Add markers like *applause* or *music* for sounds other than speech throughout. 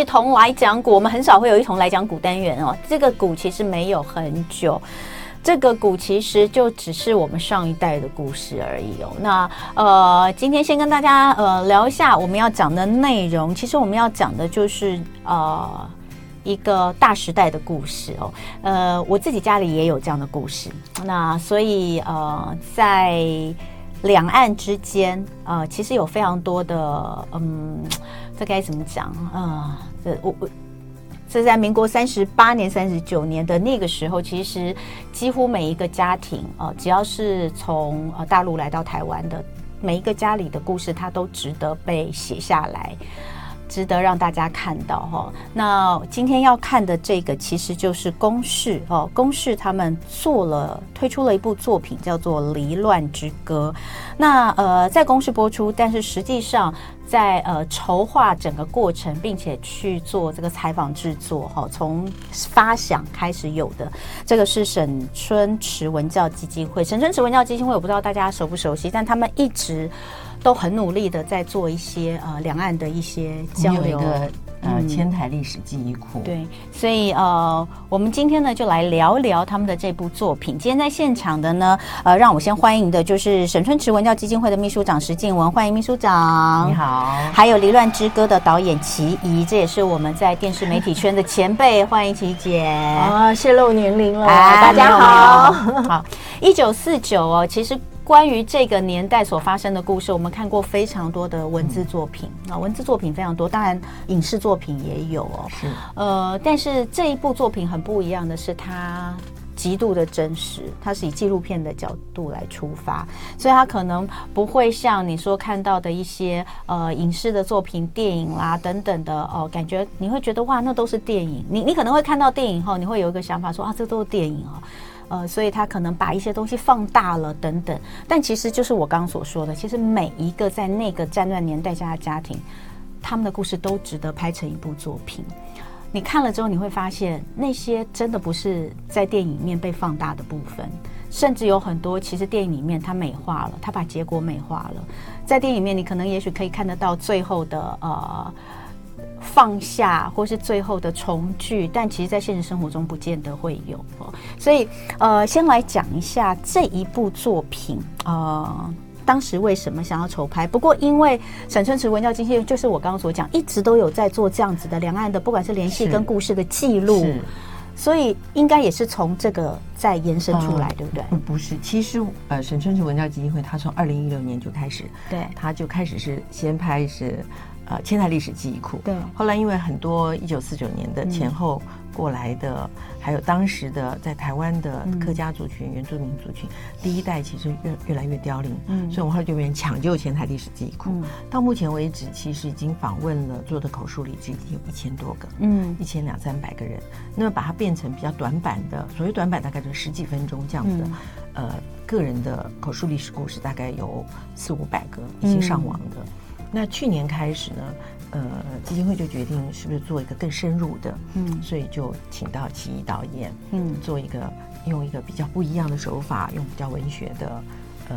一同来讲古，我们很少会有一同来讲古单元哦。这个古其实没有很久。这个古其实就只是我们上一代的故事而已哦。那呃，今天先跟大家呃聊一下我们要讲的内容。其实我们要讲的就是呃一个大时代的故事哦。呃，我自己家里也有这样的故事。那所以呃，在两岸之间呃，其实有非常多的嗯，这该怎么讲啊？我我。是在民国三十八年、三十九年的那个时候，其实几乎每一个家庭，呃，只要是从呃大陆来到台湾的每一个家里的故事，它都值得被写下来。值得让大家看到哈。那今天要看的这个，其实就是公视哦。公视他们做了推出了一部作品，叫做《离乱之歌》。那呃，在公视播出，但是实际上在呃筹划整个过程，并且去做这个采访制作哈，从发想开始有的这个是沈春池文教基金会。沈春池文教基金会，我不知道大家熟不熟悉，但他们一直。都很努力的在做一些呃两岸的一些交流，的呃千台历史记忆库。嗯。对，所以呃，我们今天呢就来聊聊他们的这部作品。今天在现场的呢，呃，让我先欢迎的就是沈春池文教基金会的秘书长石静文，欢迎秘书长。你好。还有《离乱之歌》的导演齐怡，这也是我们在电视媒体圈的前辈，欢迎齐姐。啊，泄露年龄了，哎，大家好。好，一九四九哦，其实。关于这个年代所发生的故事，我们看过非常多的文字作品啊，文字作品非常多，当然影视作品也有哦。是，呃，但是这一部作品很不一样的是，它极度的真实，它是以纪录片的角度来出发，所以它可能不会像你说看到的一些呃影视的作品、电影啦等等的哦，感觉你会觉得哇，那都是电影。你你可能会看到电影后，你会有一个想法说啊，这都是电影哦。呃，所以他可能把一些东西放大了等等，但其实就是我刚刚所说的，其实每一个在那个战乱年代下的家庭，他们的故事都值得拍成一部作品。你看了之后，你会发现那些真的不是在电影里面被放大的部分，甚至有很多其实电影里面它美化了，它把结果美化了。在电影里面，你可能也许可以看得到最后的呃。放下，或是最后的重聚，但其实，在现实生活中不见得会有哦。所以，呃，先来讲一下这一部作品，呃，当时为什么想要筹拍？不过，因为沈春池文教基金会，就是我刚刚所讲，一直都有在做这样子的两岸的，不管是联系跟故事的记录，所以应该也是从这个再延伸出来，呃、对不对？不是，其实，呃，沈春池文教基金会，他从二零一六年就开始，对，他就开始是先拍是。呃，千台历史记忆库。对。后来因为很多一九四九年的前后过来的，嗯、还有当时的在台湾的客家族群、嗯、原住民族群，第一代其实越越来越凋零。嗯。所以我们后来就变成抢救千台历史记忆库。嗯。到目前为止，其实已经访问了做的口述历史已经有一千多个。嗯。一千两三百个人。那么把它变成比较短版的，所谓短版大概就十几分钟这样子的，嗯、呃，个人的口述历史故事大概有四五百个，已经上网的。嗯那去年开始呢，呃，基金会就决定是不是做一个更深入的，嗯，所以就请到琦怡导演，嗯，做一个用一个比较不一样的手法，用比较文学的，呃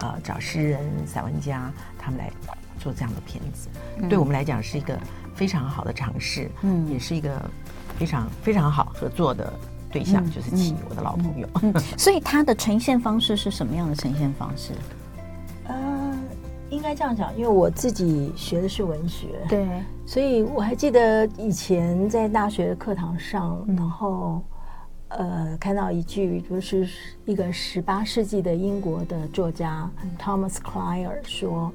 呃，找诗人、散文家他们来做这样的片子，嗯、对我们来讲是一个非常好的尝试，嗯，也是一个非常非常好合作的对象，嗯、就是琦怡，我的老朋友。嗯嗯、所以他的呈现方式是什么样的呈现方式？应该这样讲，因为我自己学的是文学，对，所以我还记得以前在大学的课堂上，嗯、然后呃看到一句，就是一个十八世纪的英国的作家 Thomas Clyer 说：“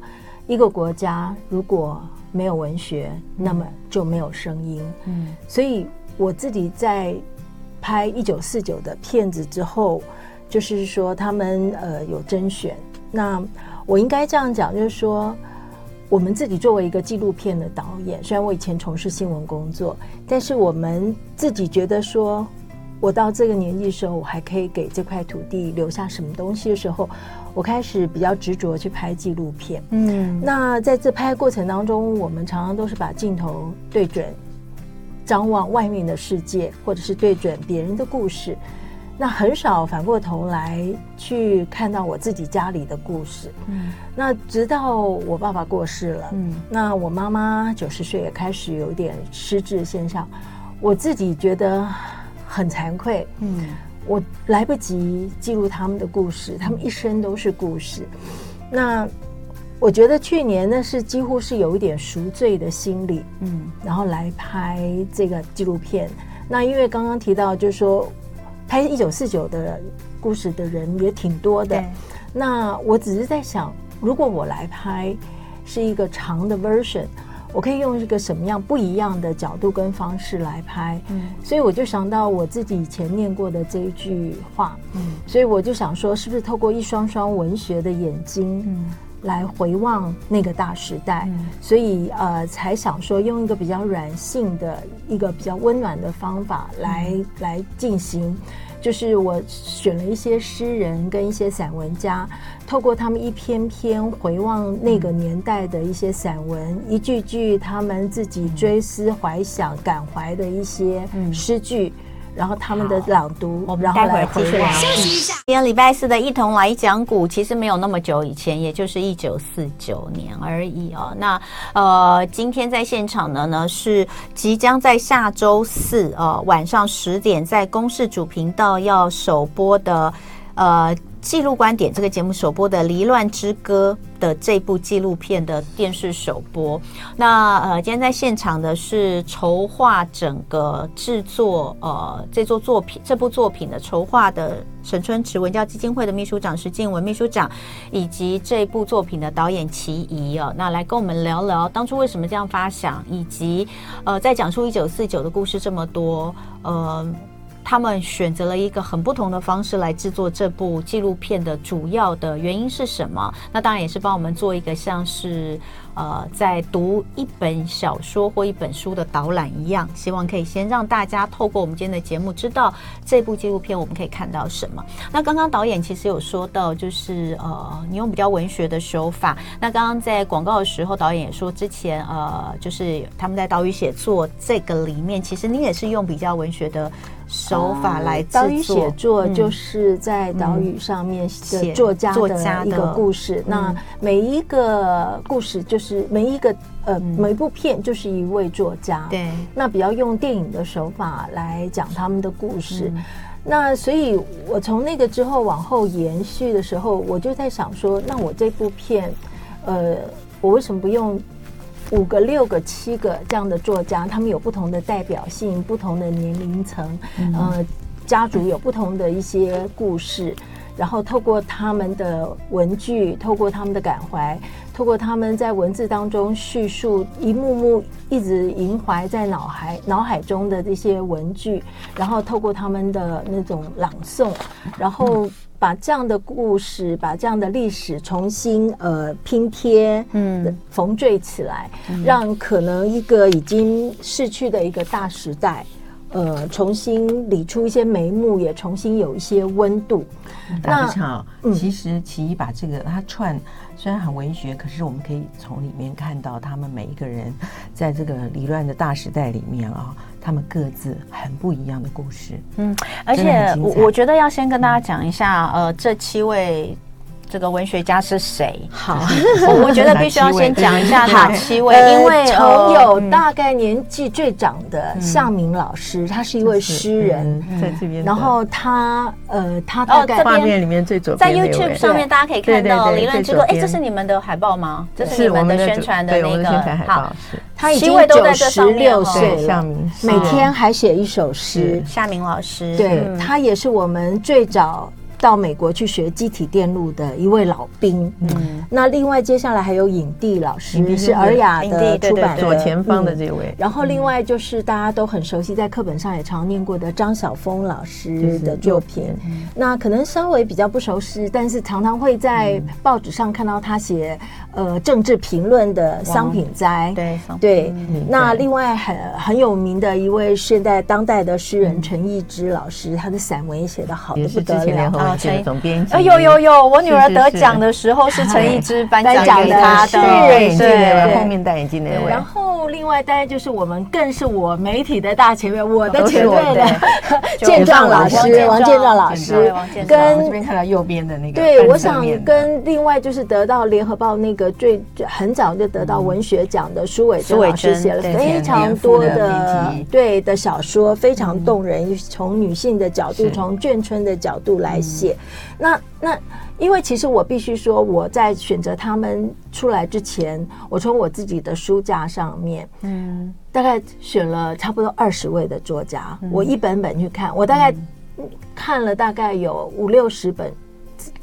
一个国家如果没有文学，嗯、那么就没有声音。”嗯，所以我自己在拍一九四九的片子之后，就是说他们呃有甄选。那。我应该这样讲，就是说，我们自己作为一个纪录片的导演，虽然我以前从事新闻工作，但是我们自己觉得说，我到这个年纪的时候，我还可以给这块土地留下什么东西的时候，我开始比较执着去拍纪录片。嗯，那在这拍过程当中，我们常常都是把镜头对准张望外面的世界，或者是对准别人的故事。那很少反过头来去看到我自己家里的故事。嗯，那直到我爸爸过世了，嗯，那我妈妈九十岁也开始有点失智现象，我自己觉得很惭愧。嗯，我来不及记录他们的故事，他们一生都是故事。那我觉得去年呢是几乎是有一点赎罪的心理，嗯，然后来拍这个纪录片。那因为刚刚提到，就是说。拍一九四九的故事的人也挺多的，那我只是在想，如果我来拍是一个长的 version，我可以用一个什么样不一样的角度跟方式来拍？嗯，所以我就想到我自己以前念过的这一句话，嗯，所以我就想说，是不是透过一双双文学的眼睛，嗯。来回望那个大时代，嗯、所以呃，才想说用一个比较软性的一个比较温暖的方法来、嗯、来进行，就是我选了一些诗人跟一些散文家，透过他们一篇篇回望那个年代的一些散文，嗯、一句句他们自己追思怀想、感怀的一些诗句。嗯然后他们的朗读，我们待会儿继续聊。休息一下。今天礼拜四的一同来讲古，其实没有那么久以前，也就是一九四九年而已哦。那呃，今天在现场的呢，是即将在下周四呃晚上十点在公视主频道要首播的呃。记录观点这个节目首播的《离乱之歌》的这部纪录片的电视首播，那呃，今天在现场的是筹划整个制作呃这座作品这部作品的筹划的沈春池文教基金会的秘书长石静文秘书长，以及这部作品的导演齐仪哦，那来跟我们聊聊当初为什么这样发想，以及呃在讲述一九四九的故事这么多呃。他们选择了一个很不同的方式来制作这部纪录片的主要的原因是什么？那当然也是帮我们做一个像是。呃，在读一本小说或一本书的导览一样，希望可以先让大家透过我们今天的节目，知道这部纪录片我们可以看到什么。那刚刚导演其实有说到，就是呃，你用比较文学的手法。那刚刚在广告的时候，导演也说，之前呃，就是他们在岛屿写作这个里面，其实你也是用比较文学的手法来制作。岛屿写作就是在岛屿上面写作家的一个故事。那每一个故事就是。每一个呃，每一部片就是一位作家，对，那比较用电影的手法来讲他们的故事。嗯、那所以，我从那个之后往后延续的时候，我就在想说，那我这部片，呃，我为什么不用五个、六个、七个这样的作家？他们有不同的代表性，不同的年龄层，嗯、呃，家族有不同的一些故事，然后透过他们的文具，透过他们的感怀。透过他们在文字当中叙述一幕幕一直萦怀在脑海脑海中的这些文具，然后透过他们的那种朗诵，然后把这样的故事，把这样的历史重新呃拼贴，嗯，缝缀起来，让可能一个已经逝去的一个大时代，呃，重新理出一些眉目，也重新有一些温度。大家好，其实其一把这个他串。虽然很文学，可是我们可以从里面看到他们每一个人在这个离乱的大时代里面啊，他们各自很不一样的故事。嗯，而且我我觉得要先跟大家讲一下，嗯、呃，这七位。这个文学家是谁？好，我觉得 *laughs* 必须要先讲一下哪七位，因为从有大概年纪最长的向明老师，他是一位诗人，在这边。然后他呃，他大概画面里面最左边在 YouTube 上面大家可以看到《理论之歌》。哎，这是你们的海报吗？这是你们的宣传的那个。好，他已经九十六岁了，每天还写一首诗。夏明老师，对，他也是我们最早。到美国去学机体电路的一位老兵，嗯，那另外接下来还有影帝老师，是尔雅的出版左前方的这位，然后另外就是大家都很熟悉，在课本上也常念过的张晓峰老师的作品，那可能稍微比较不熟悉，但是常常会在报纸上看到他写呃政治评论的商品斋，对对，那另外很很有名的一位现代当代的诗人陈逸之老师，他的散文也写的好的不得了。杂志的总编辑。有有有，我女儿得奖的时候是陈一之颁奖给她的，对对，后面戴眼镜那位。然后另外当然就是我们更是我媒体的大前辈，我的前辈的 *laughs* 健壮老师王健壮老师，跟这边看到右边的那个。对，我想跟另外就是得到联合报那个最很早就得到文学奖的苏伟珍老师写了非常多的对的小说，非常动人，从女性的角度，从眷村的角度来写。那那，因为其实我必须说，我在选择他们出来之前，我从我自己的书架上面，嗯，大概选了差不多二十位的作家，我一本本去看，我大概看了大概有五六十本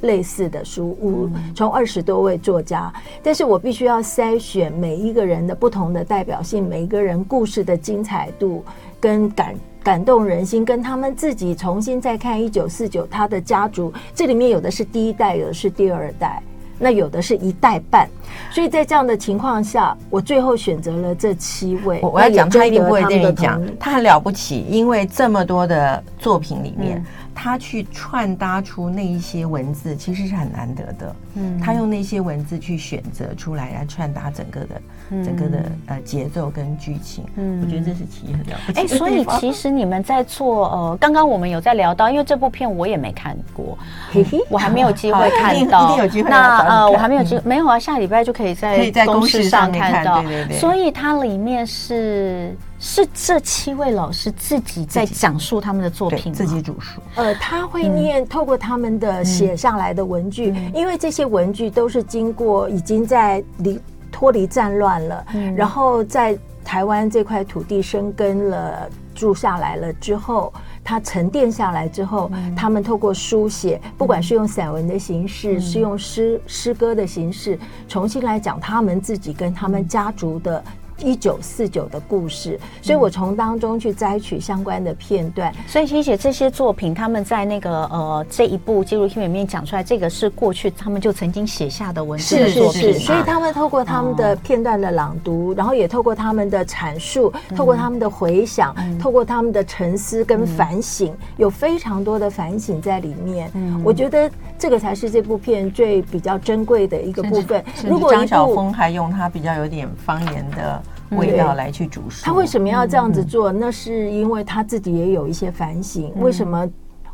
类似的书，屋从二十多位作家，但是我必须要筛选每一个人的不同的代表性，每一个人故事的精彩度跟感。感动人心，跟他们自己重新再看一九四九，他的家族，这里面有的是第一代，有的是第二代，那有的是一代半，所以在这样的情况下，我最后选择了这七位。我我要讲，他一定不会跟你讲，他很了不起，因为这么多的作品里面。嗯他去串搭出那一些文字，其实是很难得的。嗯，他用那些文字去选择出来，来串搭整个的、嗯、整个的呃节奏跟剧情。嗯，我觉得这是其一很了不起。哎，所以 *laughs* 其实你们在做呃，刚刚我们有在聊到，因为这部片我也没看过，嗯、我还没有机会看到。一定有机会。那呃，我还没有机会，没有啊，下礼拜就可以在公视上看到。对对对。所以它里面是。是这七位老师自己在讲述他们的作品，自己主述。呃，他会念，透过他们的写下来的文句，因为这些文具都是经过已经在离脱离战乱了，然后在台湾这块土地生根了，住下来了之后，它沉淀下来之后，他们透过书写，不管是用散文的形式，是用诗诗歌的形式，重新来讲他们自己跟他们家族的。一九四九的故事，所以我从当中去摘取相关的片段。嗯、所以，其实这些作品，他们在那个呃这一部纪录片里面讲出来，这个是过去他们就曾经写下的文字的作品。是是是，所以他们透过他们的片段的朗读，哦、然后也透过他们的阐述，透过他们的回想，嗯、透过他们的沉思跟反省，嗯、有非常多的反省在里面。嗯，我觉得这个才是这部片最比较珍贵的一个部分。如果张晓峰还用他比较有点方言的。味道来去煮食，他为什么要这样子做？那是因为他自己也有一些反省。为什么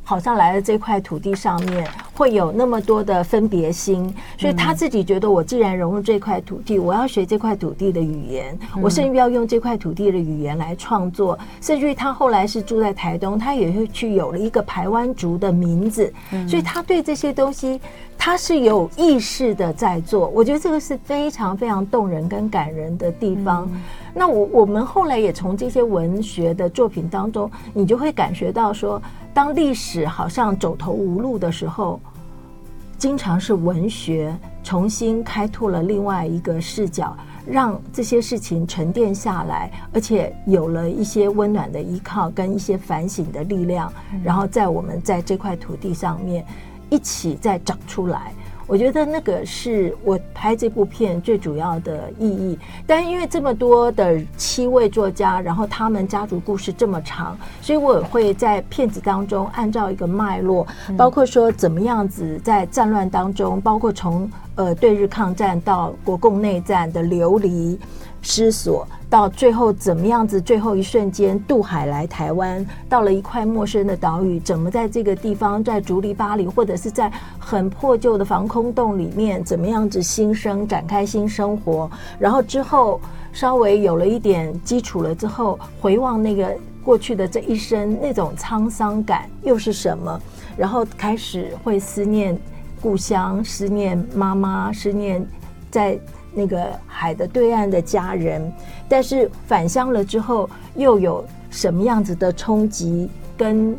好像来了这块土地上面会有那么多的分别心？所以他自己觉得，我既然融入这块土地，我要学这块土地的语言，我甚至要用这块土地的语言来创作。甚至于他后来是住在台东，他也会去有了一个台湾族的名字。所以他对这些东西。他是有意识的在做，我觉得这个是非常非常动人跟感人的地方。嗯、那我我们后来也从这些文学的作品当中，你就会感觉到说，当历史好像走投无路的时候，经常是文学重新开拓了另外一个视角，让这些事情沉淀下来，而且有了一些温暖的依靠跟一些反省的力量，嗯、然后在我们在这块土地上面。一起再长出来，我觉得那个是我拍这部片最主要的意义。但因为这么多的七位作家，然后他们家族故事这么长，所以我也会在片子当中按照一个脉络，包括说怎么样子在战乱当中，包括从呃对日抗战到国共内战的流离失所。到最后怎么样子？最后一瞬间渡海来台湾，到了一块陌生的岛屿，怎么在这个地方，在竹篱笆里，或者是在很破旧的防空洞里面，怎么样子新生展开新生活？然后之后稍微有了一点基础了之后，回望那个过去的这一生，那种沧桑感又是什么？然后开始会思念故乡，思念妈妈，思念在。那个海的对岸的家人，但是返乡了之后，又有什么样子的冲击跟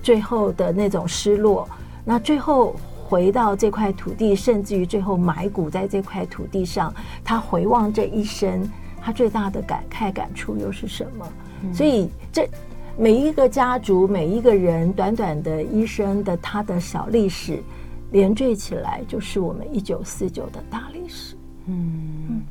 最后的那种失落？那最后回到这块土地，甚至于最后埋骨在这块土地上，他回望这一生，他最大的感慨感触又是什么？嗯、所以这每一个家族，每一个人，短短的一生的他的小历史，连缀起来，就是我们一九四九的大历史。嗯，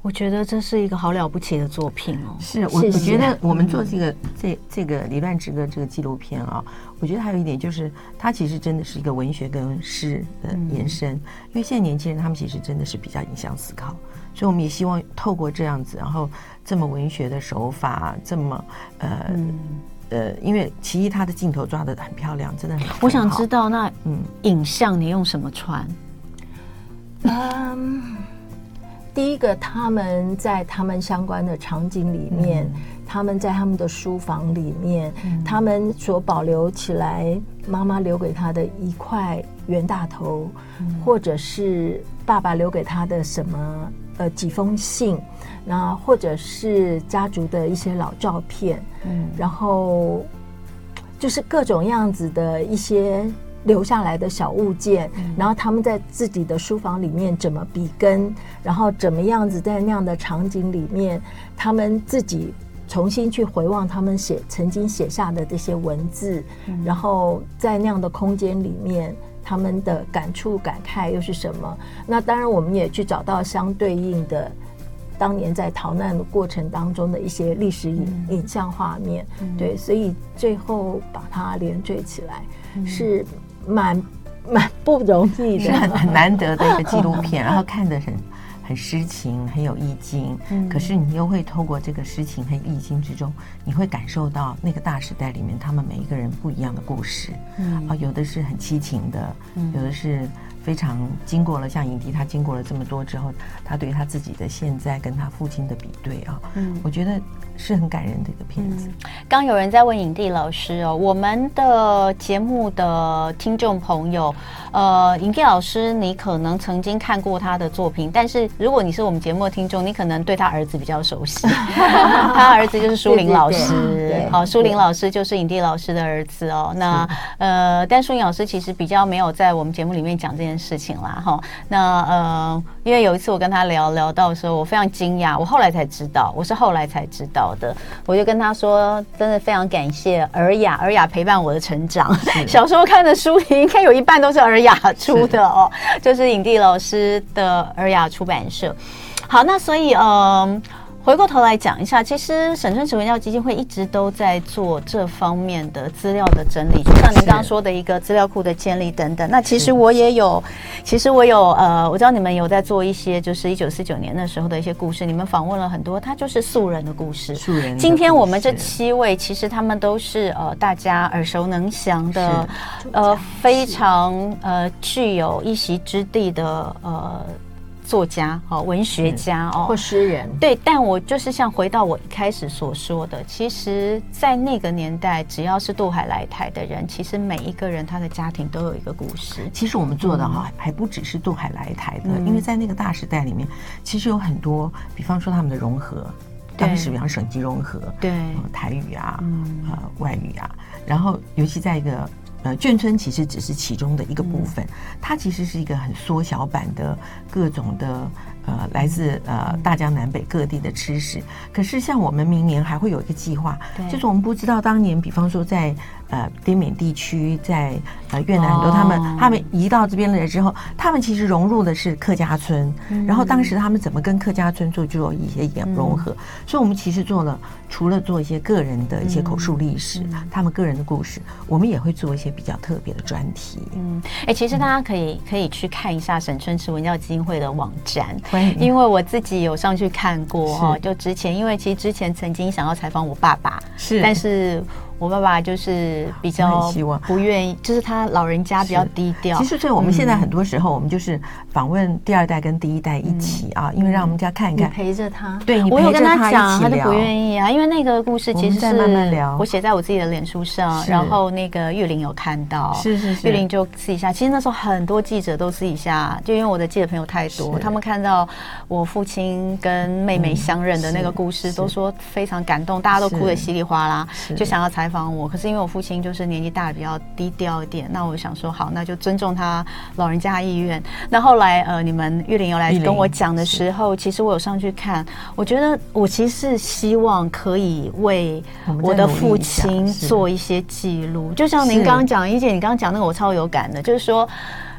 我觉得这是一个好了不起的作品哦。是我，我觉得我们做这个这这个离乱之歌这个纪录片啊，我觉得还有一点就是，它其实真的是一个文学跟诗的延伸。因为现在年轻人他们其实真的是比较影响思考，所以我们也希望透过这样子，然后这么文学的手法，这么呃呃，因为其一他的镜头抓的很漂亮，真的很。我想知道那嗯，影像你用什么传？嗯。第一个，他们在他们相关的场景里面，嗯、他们在他们的书房里面，嗯、他们所保留起来妈妈留给他的一块袁大头，嗯、或者是爸爸留给他的什么呃几封信，那或者是家族的一些老照片，嗯，然后就是各种样子的一些。留下来的小物件，然后他们在自己的书房里面怎么笔耕，然后怎么样子在那样的场景里面，他们自己重新去回望他们写曾经写下的这些文字，然后在那样的空间里面，他们的感触感慨又是什么？那当然，我们也去找到相对应的当年在逃难的过程当中的一些历史影影像画面，对，所以最后把它连缀起来是。蛮蛮不容易的，是很很难得的一个纪录片，*laughs* 然后看的很很诗情，很有意境。嗯，可是你又会透过这个诗情和意境之中，你会感受到那个大时代里面他们每一个人不一样的故事。嗯，啊，有的是很凄情的，有的是。非常经过了，像影帝，他经过了这么多之后，他对他自己的现在跟他父亲的比对啊，嗯，我觉得是很感人的一个片子。刚有人在问影帝老师哦，我们的节目的听众朋友，呃，影帝老师，你可能曾经看过他的作品，但是如果你是我们节目的听众，你可能对他儿子比较熟悉，*laughs* 他儿子就是舒林老师，好，舒林老师就是影帝老师的儿子哦。那呃，但舒林老师其实比较没有在我们节目里面讲这件事情啦，哈，那呃，因为有一次我跟他聊聊到的时候，我非常惊讶，我后来才知道，我是后来才知道的，我就跟他说，真的非常感谢尔雅，尔雅陪伴我的成长，小时候看的书应该有一半都是尔雅出的哦，就是影帝老师的尔雅出版社。好，那所以嗯。呃回过头来讲一下，其实沈春池文教基金会一直都在做这方面的资料的整理，就像您刚刚说的一个资料库的建立等等。那其实我也有，其实我有呃，我知道你们有在做一些，就是一九四九年那时候的一些故事，你们访问了很多，它就是素人的故事。素人。今天我们这七位，其实他们都是呃大家耳熟能详的，呃非常呃具有一席之地的呃。作家哦，文学家哦，或诗人。对，但我就是像回到我一开始所说的，其实，在那个年代，只要是渡海来台的人，其实每一个人他的家庭都有一个故事。其实我们做的哈，还不只是渡海来台的，因为在那个大时代里面，其实有很多，比方说他们的融合，当时比方省级融合，对，台语啊，呃，外语啊，然后尤其在一个。呃，眷村其实只是其中的一个部分，它其实是一个很缩小版的各种的。呃，来自呃大江南北各地的吃食，可是像我们明年还会有一个计划，就是我们不知道当年，比方说在呃滇缅地区，在呃越南很多他们、哦、他们移到这边来之后，他们其实融入的是客家村，嗯、然后当时他们怎么跟客家村做就有一些融合，嗯、所以我们其实做了除了做一些个人的一些口述历史，嗯、他们个人的故事，我们也会做一些比较特别的专题。嗯，哎、欸，其实大家可以、嗯、可以去看一下沈春池文教基金会的网站。因为我自己有上去看过哈，就之前，因为其实之前曾经想要采访我爸爸，是，但是。我爸爸就是比较不愿意，就是他老人家比较低调。其实，所以我们现在很多时候，我们就是访问第二代跟第一代一起啊，因为让我们家看一看，陪着他。对，我有跟他讲，他就不愿意啊，因为那个故事其实是慢慢聊，我写在我自己的脸书上，然后那个玉玲有看到，是是是，玉玲就私底下，其实那时候很多记者都私底下，就因为我的记者朋友太多，他们看到我父亲跟妹妹相认的那个故事，都说非常感动，大家都哭得稀里哗啦，就想要采访。帮我，可是因为我父亲就是年纪大，比较低调一点。那我想说，好，那就尊重他老人家意愿。那后来，呃，你们玉玲有来跟我讲的时候，其实我有上去看。我觉得我其实是希望可以为我的父亲做一些记录。就像您刚刚讲，一姐，你刚刚讲那个，我超有感的，就是说。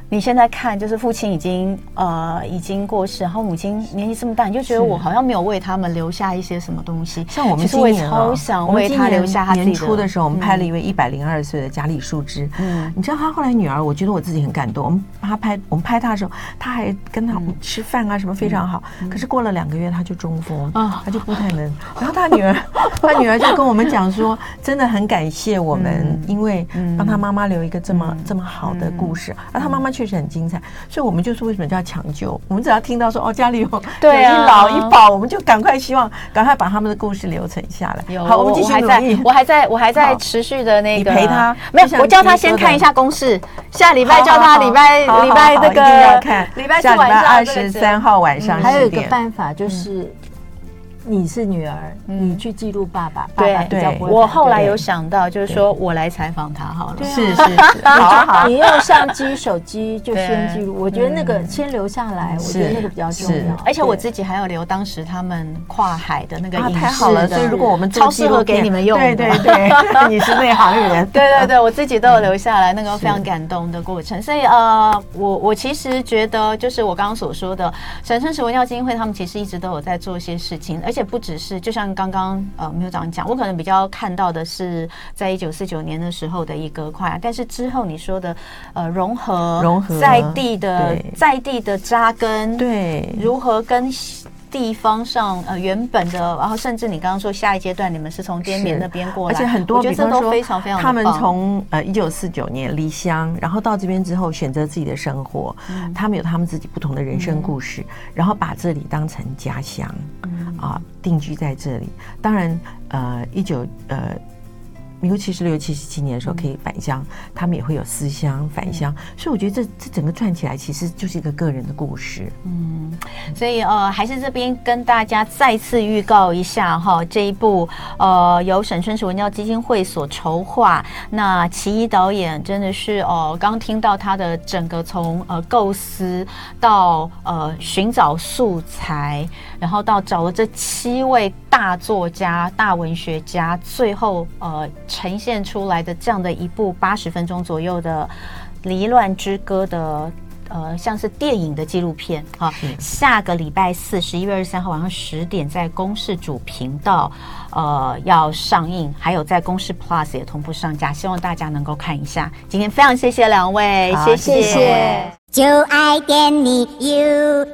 你现在看，就是父亲已经呃已经过世，然后母亲年纪这么大，你就觉得我好像没有为他们留下一些什么东西。像我们今年我也超想为他留下他自己。年初的时候，我们拍了一位一百零二岁的贾里树枝。嗯，你知道他后来女儿，我觉得我自己很感动。我们帮他拍，我们拍他的时候，他还跟他吃饭啊什么非常好。可是过了两个月，他就中风啊，他就不太能。然后他女儿，他女儿就跟我们讲说，真的很感谢我们，因为帮他妈妈留一个这么这么好的故事。而他妈妈。确实很精彩，所以我们就是为什么叫抢救？我们只要听到说哦，家里有对一老一宝，我们就赶快希望赶快把他们的故事留存下来。好，我们继续努力。我还在我还在持续的那个陪他，没有，我叫他先看一下公式。下礼拜叫他礼拜礼拜那个要看，礼拜下礼拜二十三号晚上。还有一个办法就是。你是女儿，你去记录爸爸。对对，我后来有想到，就是说我来采访他好了。是是是，*laughs* 好，你用相机、手机就先记录。我觉得那个先留下来，我觉得那个比较重要。而且我自己还要留当时他们跨海的那个影视。太好了，所以如果我们超适合给你们用。对对对，*laughs* 你是内行人。对对对，我自己都有留下来那个非常感动的过程。所以呃，我我其实觉得，就是我刚刚所说的，沈春池文教基金会他们其实一直都有在做一些事情，而且不只是，就像刚刚呃，缪长讲，我可能比较看到的是，在一九四九年的时候的一个跨，但是之后你说的呃融合，融合在地的在地的扎根，对，如何跟地方上呃原本的，然后甚至你刚刚说下一阶段你们是从滇缅那边过来，而且很多，我觉得这都非常非常他们从呃一九四九年离乡，然后到这边之后选择自己的生活，嗯、他们有他们自己不同的人生故事，嗯、然后把这里当成家乡，嗯、啊，定居在这里。当然，呃，一九呃。民国七十六、七十七年的时候可以返乡，嗯、他们也会有思乡返乡，嗯、所以我觉得这这整个串起来其实就是一个个人的故事。嗯，所以呃，还是这边跟大家再次预告一下哈，这一部呃由沈春池文教基金会所筹划，那其一导演真的是哦刚听到他的整个从呃构思到呃寻找素材，然后到找了这七位大作家、大文学家，最后呃。呈现出来的这样的一部八十分钟左右的《离乱之歌》的呃，像是电影的纪录片啊，下个礼拜四十一月二十三号晚上十点在公视主频道呃要上映，还有在公视 Plus 也同步上架，希望大家能够看一下。今天非常谢谢两位，谢谢，谢谢。就爱点你 UFO